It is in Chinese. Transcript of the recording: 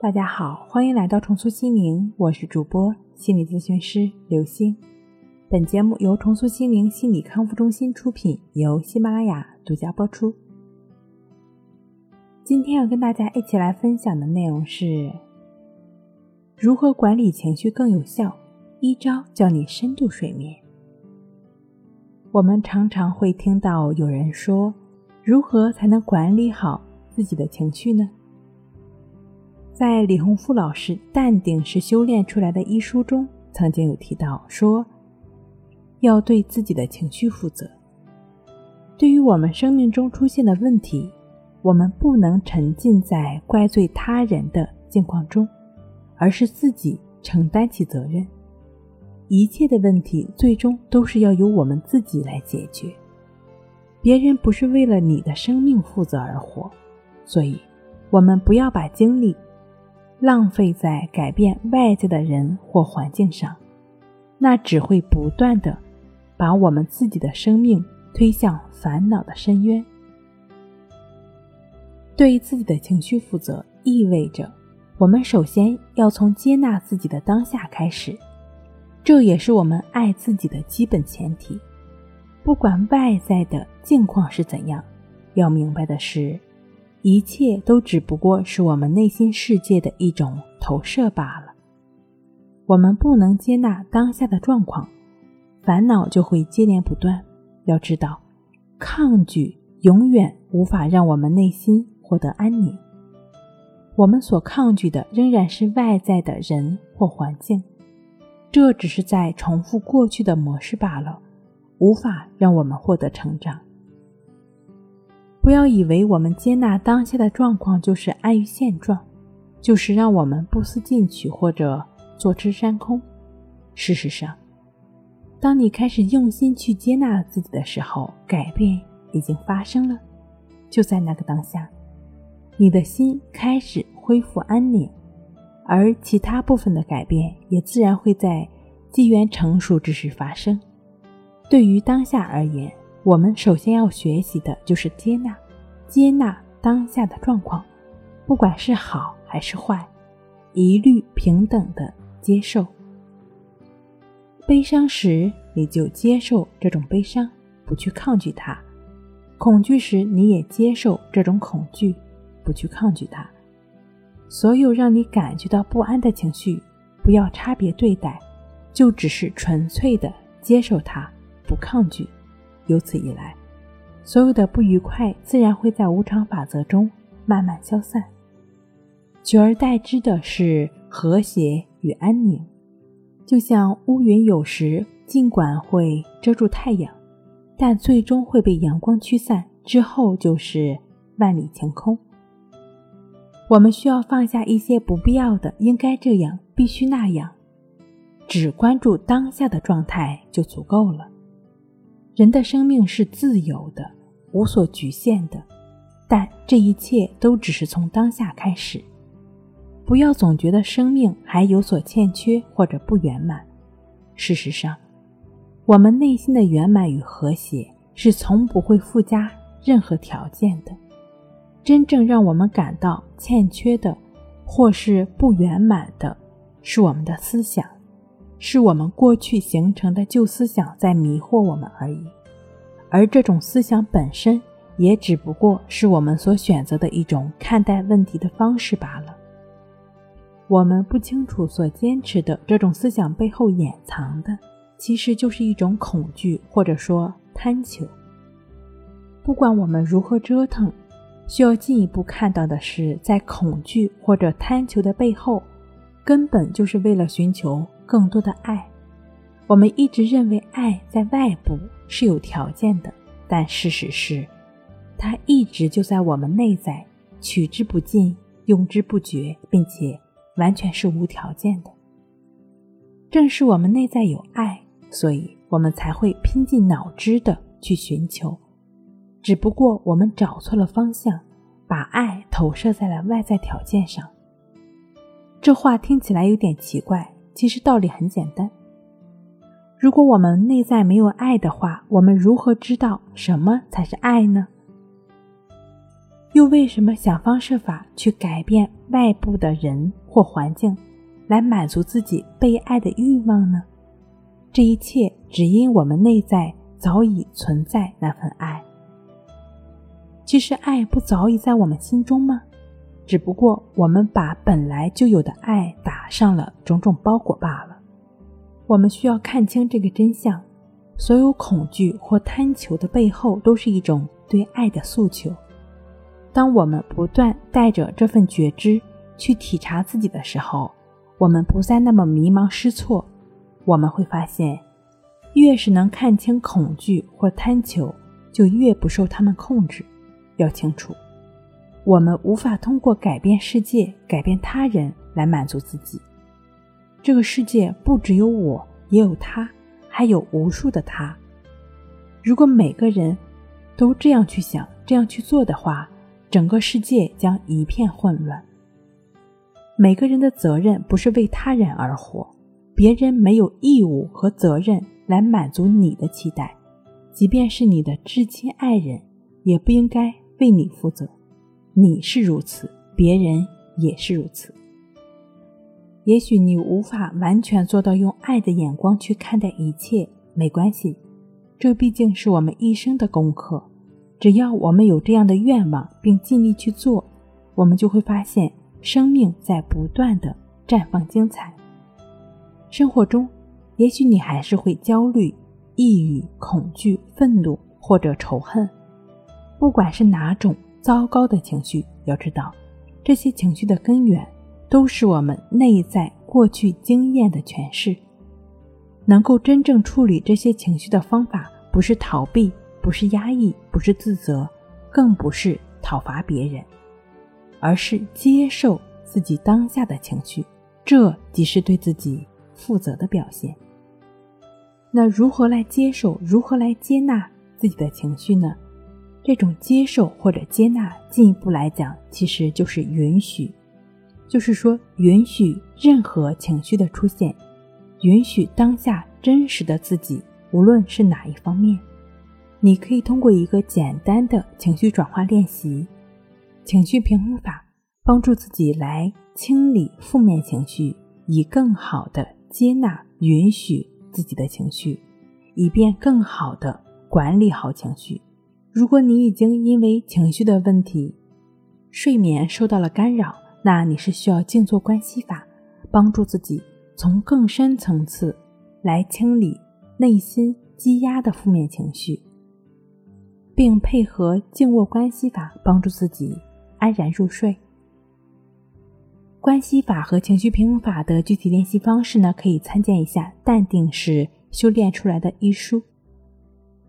大家好，欢迎来到重塑心灵，我是主播心理咨询师刘星。本节目由重塑心灵心理康复中心出品，由喜马拉雅独家播出。今天要跟大家一起来分享的内容是如何管理情绪更有效，一招教你深度睡眠。我们常常会听到有人说，如何才能管理好自己的情绪呢？在李洪福老师《淡定是修炼出来的》一书中，曾经有提到说，要对自己的情绪负责。对于我们生命中出现的问题，我们不能沉浸在怪罪他人的境况中，而是自己承担起责任。一切的问题最终都是要由我们自己来解决。别人不是为了你的生命负责而活，所以，我们不要把精力。浪费在改变外在的人或环境上，那只会不断的把我们自己的生命推向烦恼的深渊。对自己的情绪负责，意味着我们首先要从接纳自己的当下开始，这也是我们爱自己的基本前提。不管外在的境况是怎样，要明白的是。一切都只不过是我们内心世界的一种投射罢了。我们不能接纳当下的状况，烦恼就会接连不断。要知道，抗拒永远无法让我们内心获得安宁。我们所抗拒的仍然是外在的人或环境，这只是在重复过去的模式罢了，无法让我们获得成长。不要以为我们接纳当下的状况就是安于现状，就是让我们不思进取或者坐吃山空。事实上，当你开始用心去接纳自己的时候，改变已经发生了。就在那个当下，你的心开始恢复安宁，而其他部分的改变也自然会在机缘成熟之时发生。对于当下而言。我们首先要学习的就是接纳，接纳当下的状况，不管是好还是坏，一律平等的接受。悲伤时，你就接受这种悲伤，不去抗拒它；恐惧时，你也接受这种恐惧，不去抗拒它。所有让你感觉到不安的情绪，不要差别对待，就只是纯粹的接受它，不抗拒。由此一来，所有的不愉快自然会在无常法则中慢慢消散，取而代之的是和谐与安宁。就像乌云有时尽管会遮住太阳，但最终会被阳光驱散，之后就是万里晴空。我们需要放下一些不必要的“应该这样，必须那样”，只关注当下的状态就足够了。人的生命是自由的，无所局限的，但这一切都只是从当下开始。不要总觉得生命还有所欠缺或者不圆满。事实上，我们内心的圆满与和谐是从不会附加任何条件的。真正让我们感到欠缺的，或是不圆满的，是我们的思想。是我们过去形成的旧思想在迷惑我们而已，而这种思想本身也只不过是我们所选择的一种看待问题的方式罢了。我们不清楚所坚持的这种思想背后掩藏的，其实就是一种恐惧或者说贪求。不管我们如何折腾，需要进一步看到的是，在恐惧或者贪求的背后，根本就是为了寻求。更多的爱，我们一直认为爱在外部是有条件的，但事实是，它一直就在我们内在，取之不尽，用之不绝，并且完全是无条件的。正是我们内在有爱，所以我们才会拼尽脑汁的去寻求，只不过我们找错了方向，把爱投射在了外在条件上。这话听起来有点奇怪。其实道理很简单。如果我们内在没有爱的话，我们如何知道什么才是爱呢？又为什么想方设法去改变外部的人或环境，来满足自己被爱的欲望呢？这一切只因我们内在早已存在那份爱。其实爱不早已在我们心中吗？只不过我们把本来就有的爱打上了种种包裹罢了。我们需要看清这个真相：所有恐惧或贪求的背后，都是一种对爱的诉求。当我们不断带着这份觉知去体察自己的时候，我们不再那么迷茫失措。我们会发现，越是能看清恐惧或贪求，就越不受他们控制。要清楚，我们无法通过改变世界、改变他人来满足自己。这个世界不只有我，也有他，还有无数的他。如果每个人都这样去想、这样去做的话，整个世界将一片混乱。每个人的责任不是为他人而活，别人没有义务和责任来满足你的期待，即便是你的至亲爱人，也不应该。为你负责，你是如此，别人也是如此。也许你无法完全做到用爱的眼光去看待一切，没关系，这毕竟是我们一生的功课。只要我们有这样的愿望，并尽力去做，我们就会发现生命在不断的绽放精彩。生活中，也许你还是会焦虑、抑郁、恐惧、愤怒或者仇恨。不管是哪种糟糕的情绪，要知道，这些情绪的根源都是我们内在过去经验的诠释。能够真正处理这些情绪的方法，不是逃避，不是压抑，不是自责，更不是讨伐别人，而是接受自己当下的情绪。这即是对自己负责的表现。那如何来接受，如何来接纳自己的情绪呢？这种接受或者接纳，进一步来讲，其实就是允许，就是说允许任何情绪的出现，允许当下真实的自己，无论是哪一方面。你可以通过一个简单的情绪转化练习——情绪平衡法，帮助自己来清理负面情绪，以更好的接纳、允许自己的情绪，以便更好的管理好情绪。如果你已经因为情绪的问题，睡眠受到了干扰，那你是需要静坐观息法，帮助自己从更深层次来清理内心积压的负面情绪，并配合静卧观息法帮助自己安然入睡。观息法和情绪平衡法的具体练习方式呢，可以参见一下《淡定是修炼出来的》一书。